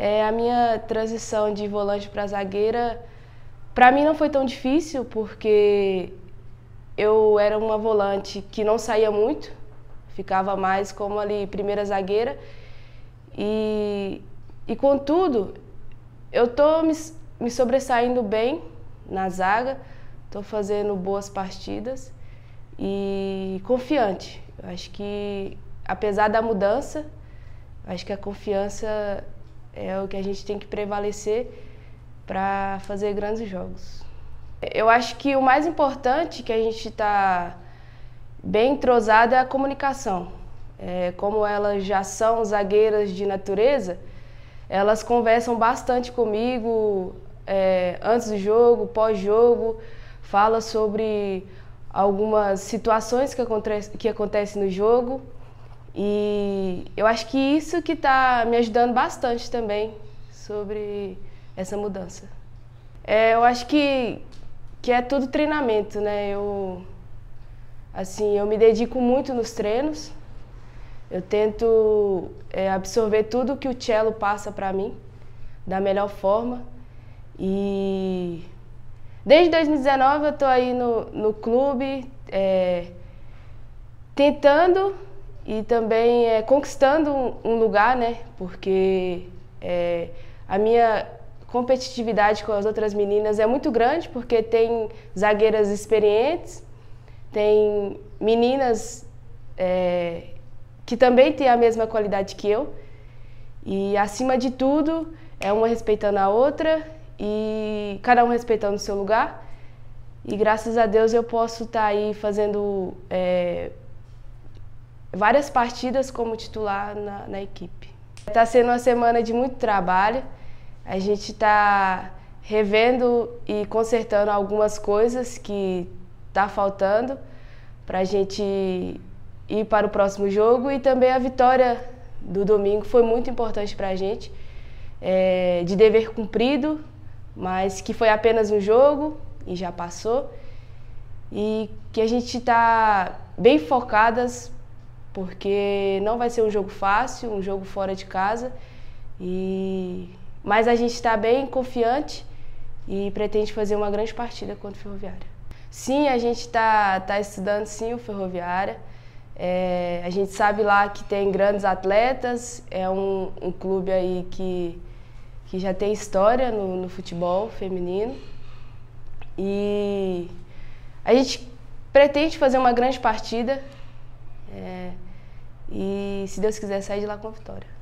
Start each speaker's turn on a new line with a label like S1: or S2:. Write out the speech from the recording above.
S1: É, a minha transição de volante para zagueira, para mim não foi tão difícil, porque eu era uma volante que não saía muito, ficava mais como ali primeira zagueira. E, e contudo, eu tô me, me sobressaindo bem na zaga, estou fazendo boas partidas e confiante. Eu acho que, apesar da mudança, acho que a confiança é o que a gente tem que prevalecer para fazer grandes jogos. Eu acho que o mais importante que a gente está bem entrosado é a comunicação. É, como elas já são zagueiras de natureza, elas conversam bastante comigo é, antes do jogo, pós-jogo, fala sobre algumas situações que, acontece, que acontecem no jogo. E eu acho que isso que está me ajudando bastante também sobre essa mudança. É, eu acho que, que é tudo treinamento, né? Eu, assim, eu me dedico muito nos treinos. Eu tento é, absorver tudo que o cello passa para mim da melhor forma. E desde 2019 eu estou aí no, no clube é, tentando e também é, conquistando um, lugar, né? Porque é, a minha competitividade com as outras meninas é muito grande, porque tem zagueiras experientes, tem meninas é, que também têm a mesma qualidade que eu. E acima de tudo, é uma respeitando a outra e cada um respeitando o seu lugar. E graças a Deus eu posso estar tá aí fazendo é, várias partidas como titular na, na equipe. Está sendo uma semana de muito trabalho. A gente está revendo e consertando algumas coisas que está faltando para a gente ir para o próximo jogo e também a vitória do domingo foi muito importante para a gente, é, de dever cumprido, mas que foi apenas um jogo e já passou e que a gente está bem focadas porque não vai ser um jogo fácil, um jogo fora de casa e mas a gente está bem confiante e pretende fazer uma grande partida contra o Ferroviária. Sim, a gente está tá estudando sim o Ferroviária. É, a gente sabe lá que tem grandes atletas, é um, um clube aí que que já tem história no, no futebol feminino. E a gente pretende fazer uma grande partida. É, e se Deus quiser sair de lá com a vitória.